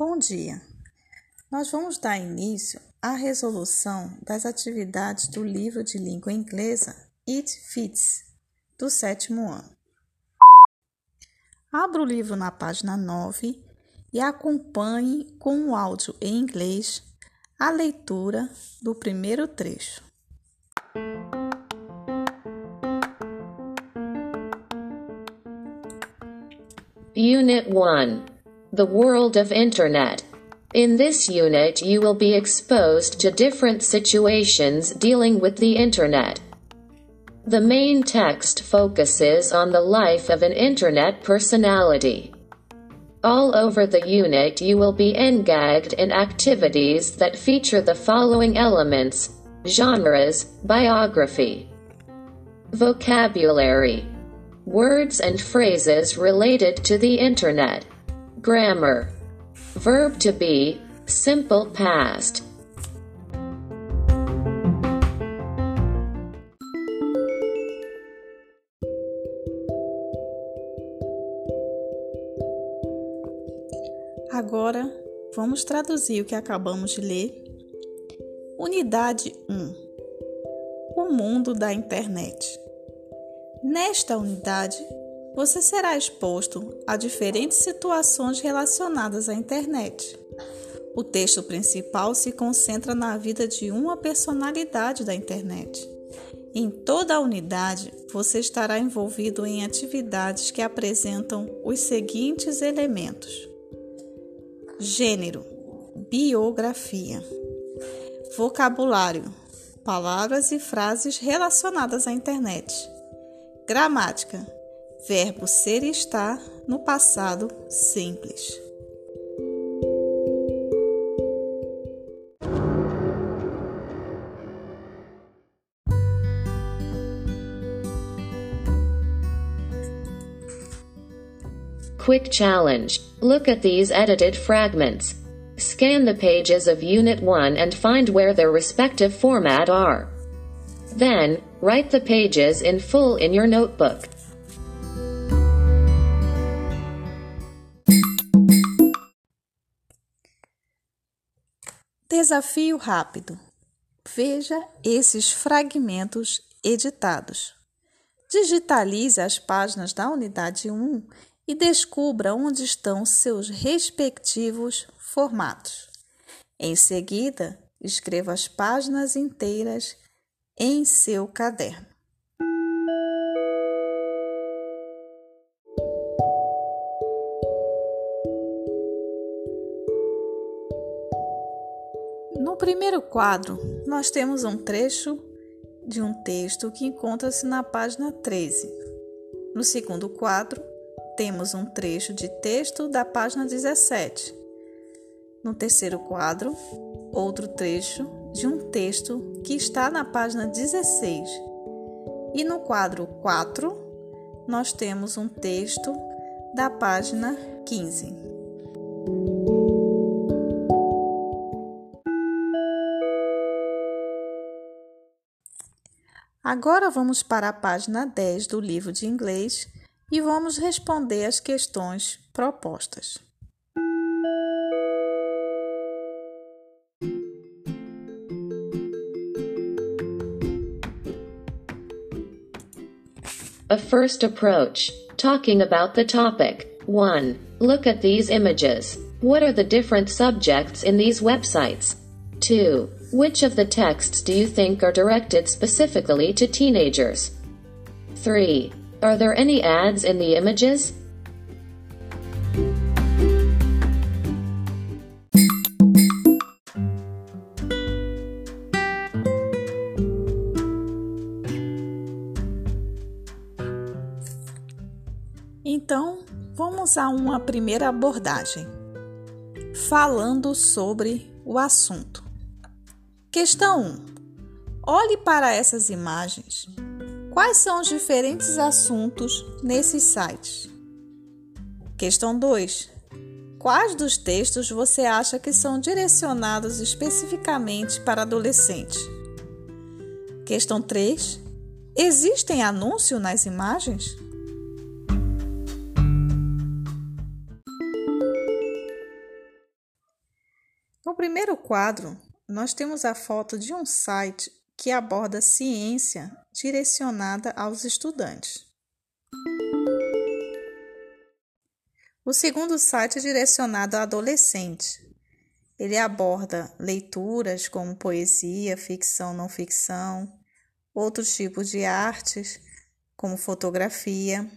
Bom dia! Nós vamos dar início à resolução das atividades do livro de língua inglesa It Fits, do sétimo ano. Abra o livro na página 9 e acompanhe com o áudio em inglês a leitura do primeiro trecho. Unit 1 The world of Internet. In this unit, you will be exposed to different situations dealing with the Internet. The main text focuses on the life of an Internet personality. All over the unit, you will be engaged in activities that feature the following elements genres, biography, vocabulary, words and phrases related to the Internet. Grammar. Verb to be, simple past. Agora, vamos traduzir o que acabamos de ler. Unidade 1. O mundo da internet. Nesta unidade, você será exposto a diferentes situações relacionadas à internet. O texto principal se concentra na vida de uma personalidade da internet. Em toda a unidade, você estará envolvido em atividades que apresentam os seguintes elementos: gênero, biografia, vocabulário, palavras e frases relacionadas à internet, gramática, verbo ser e estar no passado simples. Quick challenge. Look at these edited fragments. Scan the pages of Unit 1 and find where their respective format are. Then, write the pages in full in your notebook. Desafio rápido. Veja esses fragmentos editados. Digitalize as páginas da unidade 1 e descubra onde estão seus respectivos formatos. Em seguida, escreva as páginas inteiras em seu caderno. Primeiro quadro, nós temos um trecho de um texto que encontra-se na página 13. No segundo quadro, temos um trecho de texto da página 17. No terceiro quadro, outro trecho de um texto que está na página 16. E no quadro 4, nós temos um texto da página 15. Agora vamos para a página 10 do livro de inglês e vamos responder as questões propostas. A first approach. Talking about the topic. 1. Look at these images. What are the different subjects in these websites? 2. Which of the texts do you think are directed specifically to teenagers? 3. Are there any ads in the images? Então, vamos a uma primeira abordagem, falando sobre o assunto. Questão 1. Olhe para essas imagens. Quais são os diferentes assuntos nesses sites? Questão 2. Quais dos textos você acha que são direcionados especificamente para adolescente? Questão 3. Existem anúncios nas imagens? quadro, nós temos a foto de um site que aborda ciência direcionada aos estudantes. O segundo site é direcionado a adolescentes. Ele aborda leituras como poesia, ficção, não ficção, outros tipos de artes, como fotografia,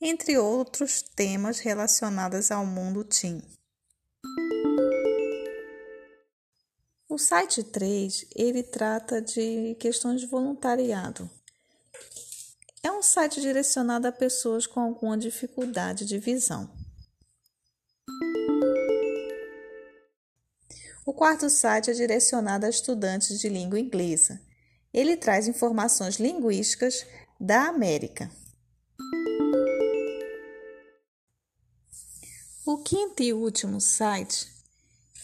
entre outros temas relacionados ao mundo teen. O site 3, ele trata de questões de voluntariado. É um site direcionado a pessoas com alguma dificuldade de visão. O quarto site é direcionado a estudantes de língua inglesa. Ele traz informações linguísticas da América. O quinto e último site,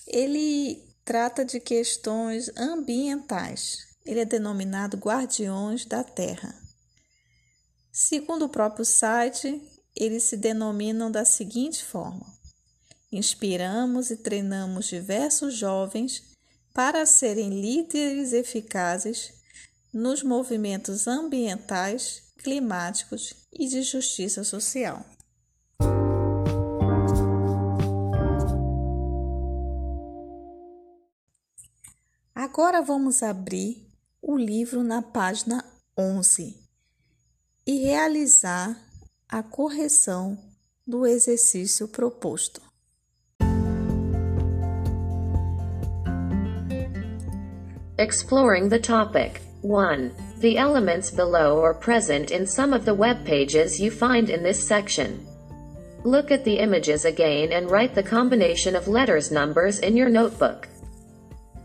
ele trata de questões ambientais. Ele é denominado Guardiões da Terra. Segundo o próprio site, eles se denominam da seguinte forma: Inspiramos e treinamos diversos jovens para serem líderes eficazes nos movimentos ambientais, climáticos e de justiça social. Agora vamos abrir o livro na página 11 e realizar a correção do exercício proposto. Exploring the topic. 1. The elements below are present in some of the web pages you find in this section. Look at the images again and write the combination of letters numbers in your notebook.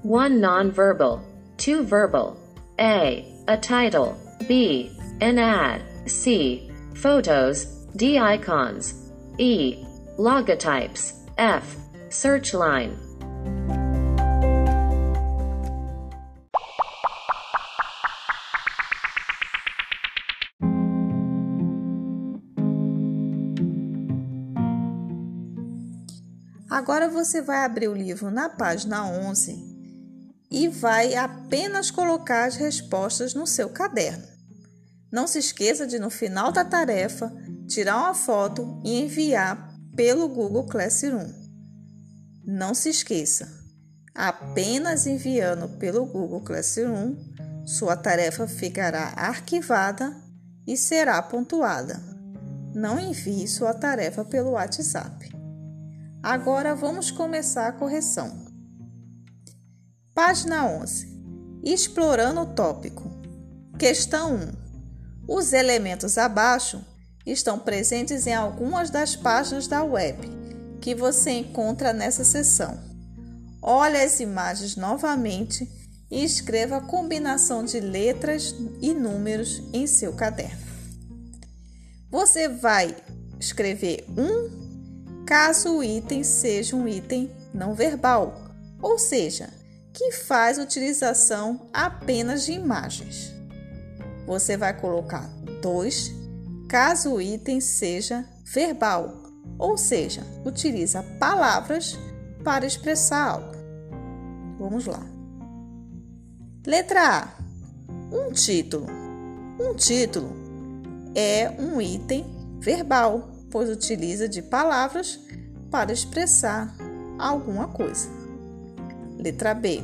1 nonverbal, 2 verbal, A. A title, B. An ad, C. Photos, D. Icons, E. Logotypes, F. Search line. Agora você vai abrir o livro na página 11 e vai apenas colocar as respostas no seu caderno. Não se esqueça de, no final da tarefa, tirar uma foto e enviar pelo Google Classroom. Não se esqueça, apenas enviando pelo Google Classroom, sua tarefa ficará arquivada e será pontuada. Não envie sua tarefa pelo WhatsApp. Agora vamos começar a correção. Página 11. Explorando o tópico. Questão 1. Os elementos abaixo estão presentes em algumas das páginas da web que você encontra nessa seção. Olhe as imagens novamente e escreva a combinação de letras e números em seu caderno. Você vai escrever um caso o item seja um item não verbal, ou seja, que faz utilização apenas de imagens. Você vai colocar dois caso o item seja verbal, ou seja, utiliza palavras para expressar algo. Vamos lá. Letra A. Um título. Um título é um item verbal, pois utiliza de palavras para expressar alguma coisa. Letra B.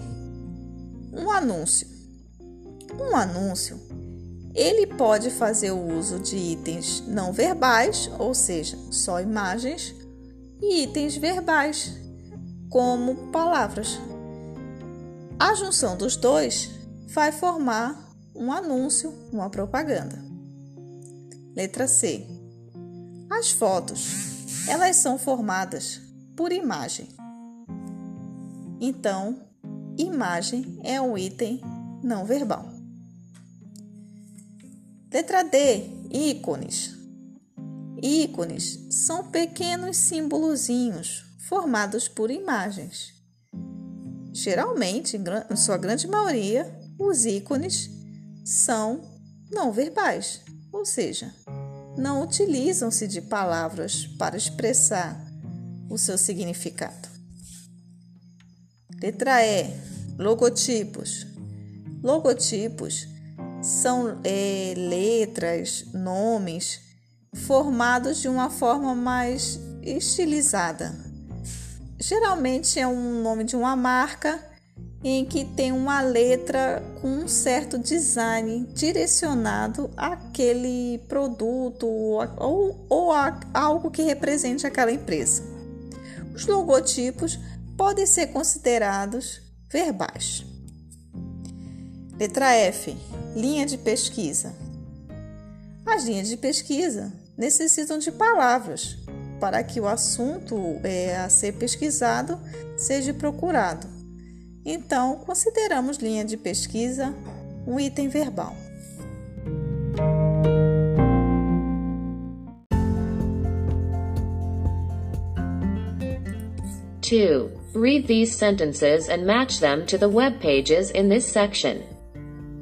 Um anúncio. Um anúncio, ele pode fazer o uso de itens não verbais, ou seja, só imagens, e itens verbais, como palavras. A junção dos dois vai formar um anúncio, uma propaganda. Letra C. As fotos, elas são formadas por imagem. Então, imagem é um item não verbal. Letra D, ícones. Ícones são pequenos símbolozinhos formados por imagens. Geralmente, em sua grande maioria, os ícones são não verbais, ou seja, não utilizam-se de palavras para expressar o seu significado. Letra E. Logotipos. Logotipos são é, letras, nomes formados de uma forma mais estilizada. Geralmente é um nome de uma marca em que tem uma letra com um certo design direcionado àquele produto ou, ou a algo que represente aquela empresa. Os logotipos podem ser considerados verbais. Letra F. Linha de pesquisa. As linhas de pesquisa necessitam de palavras para que o assunto é, a ser pesquisado seja procurado. Então, consideramos linha de pesquisa um item verbal. Two. Read these sentences and match them to the web pages in this section.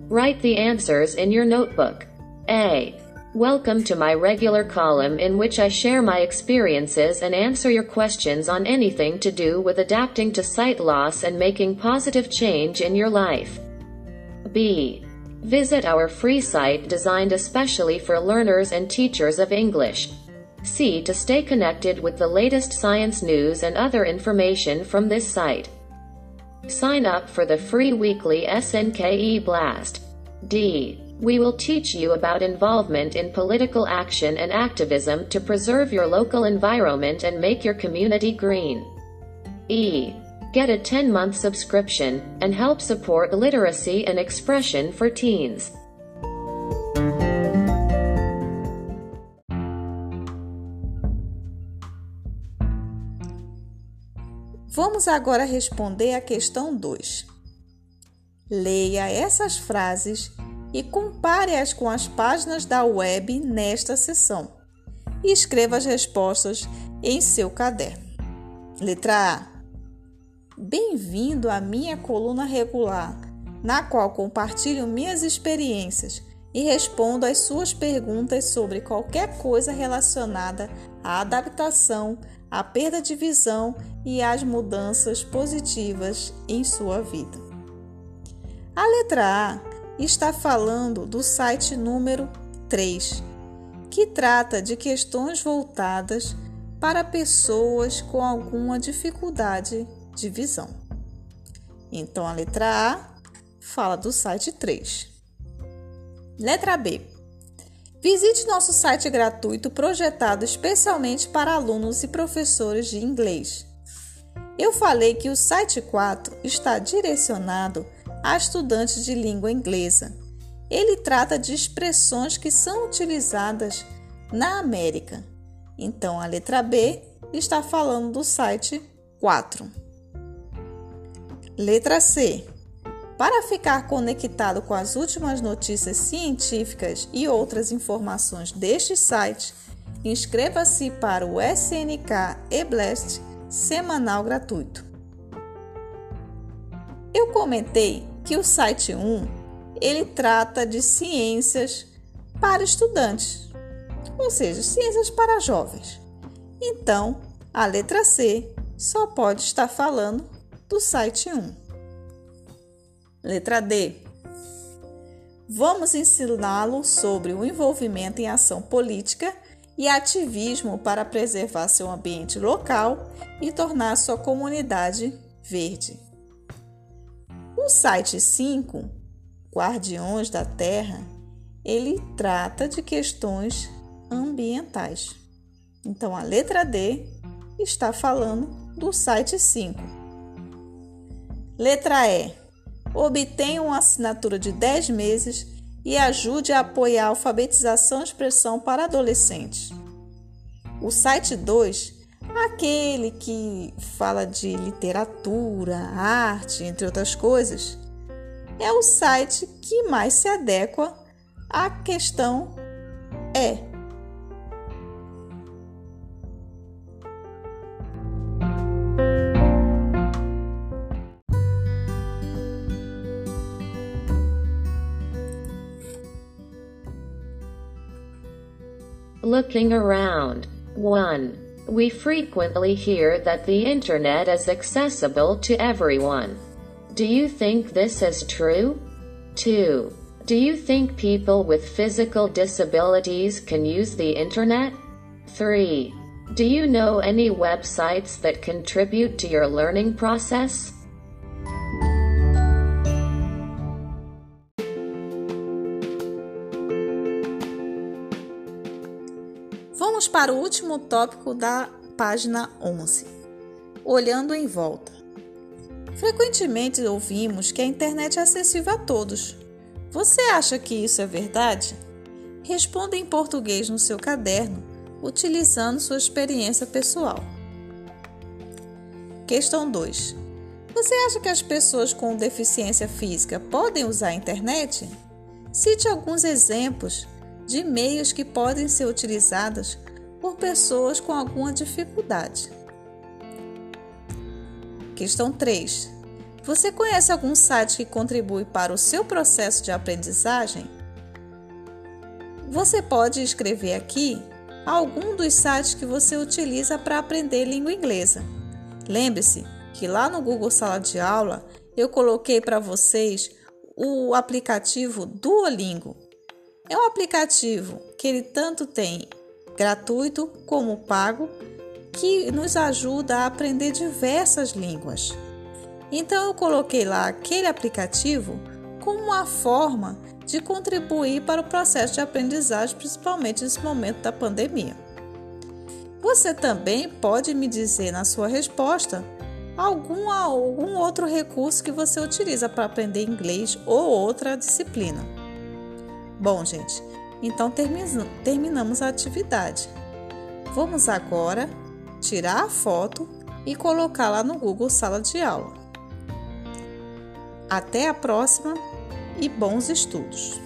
Write the answers in your notebook. A. Welcome to my regular column in which I share my experiences and answer your questions on anything to do with adapting to sight loss and making positive change in your life. B. Visit our free site designed especially for learners and teachers of English. C. To stay connected with the latest science news and other information from this site. Sign up for the free weekly SNKE Blast. D. We will teach you about involvement in political action and activism to preserve your local environment and make your community green. E. Get a 10 month subscription and help support literacy and expression for teens. Vamos agora responder a questão 2. Leia essas frases e compare-as com as páginas da web nesta seção. E escreva as respostas em seu caderno. Letra A. Bem-vindo à minha coluna regular, na qual compartilho minhas experiências e respondo às suas perguntas sobre qualquer coisa relacionada à adaptação, à perda de visão e às mudanças positivas em sua vida. A letra A está falando do site número 3, que trata de questões voltadas para pessoas com alguma dificuldade de visão. Então a letra A fala do site 3. Letra B. Visite nosso site gratuito projetado especialmente para alunos e professores de inglês. Eu falei que o site 4 está direcionado a estudantes de língua inglesa. Ele trata de expressões que são utilizadas na América. Então, a letra B está falando do site 4. Letra C. Para ficar conectado com as últimas notícias científicas e outras informações deste site, inscreva-se para o SNK e-Blast semanal gratuito. Eu comentei que o site 1 ele trata de ciências para estudantes, ou seja, ciências para jovens. Então, a letra C só pode estar falando do site 1. Letra D. Vamos ensiná-lo sobre o envolvimento em ação política e ativismo para preservar seu ambiente local e tornar sua comunidade verde. O site 5, Guardiões da Terra, ele trata de questões ambientais. Então a letra D está falando do site 5. Letra E. Obtenha uma assinatura de 10 meses e ajude a apoiar a alfabetização e expressão para adolescentes. O site 2 aquele que fala de literatura, arte, entre outras coisas, é o site que mais se adequa à questão é. Looking around. 1. We frequently hear that the internet is accessible to everyone. Do you think this is true? 2. Do you think people with physical disabilities can use the internet? 3. Do you know any websites that contribute to your learning process? Para o último tópico da página 11. Olhando em volta. Frequentemente ouvimos que a internet é acessível a todos. Você acha que isso é verdade? Responda em português no seu caderno, utilizando sua experiência pessoal. Questão 2. Você acha que as pessoas com deficiência física podem usar a internet? Cite alguns exemplos de meios que podem ser utilizados por pessoas com alguma dificuldade. Questão 3. Você conhece algum site que contribui para o seu processo de aprendizagem? Você pode escrever aqui algum dos sites que você utiliza para aprender língua inglesa. Lembre-se que lá no Google Sala de Aula eu coloquei para vocês o aplicativo Duolingo. É um aplicativo que ele tanto tem gratuito como pago, que nos ajuda a aprender diversas línguas. Então eu coloquei lá aquele aplicativo como uma forma de contribuir para o processo de aprendizagem, principalmente nesse momento da pandemia. Você também pode me dizer na sua resposta algum, algum outro recurso que você utiliza para aprender inglês ou outra disciplina. Bom, gente, então terminamos a atividade. Vamos agora tirar a foto e colocá-la no Google Sala de Aula. Até a próxima e bons estudos!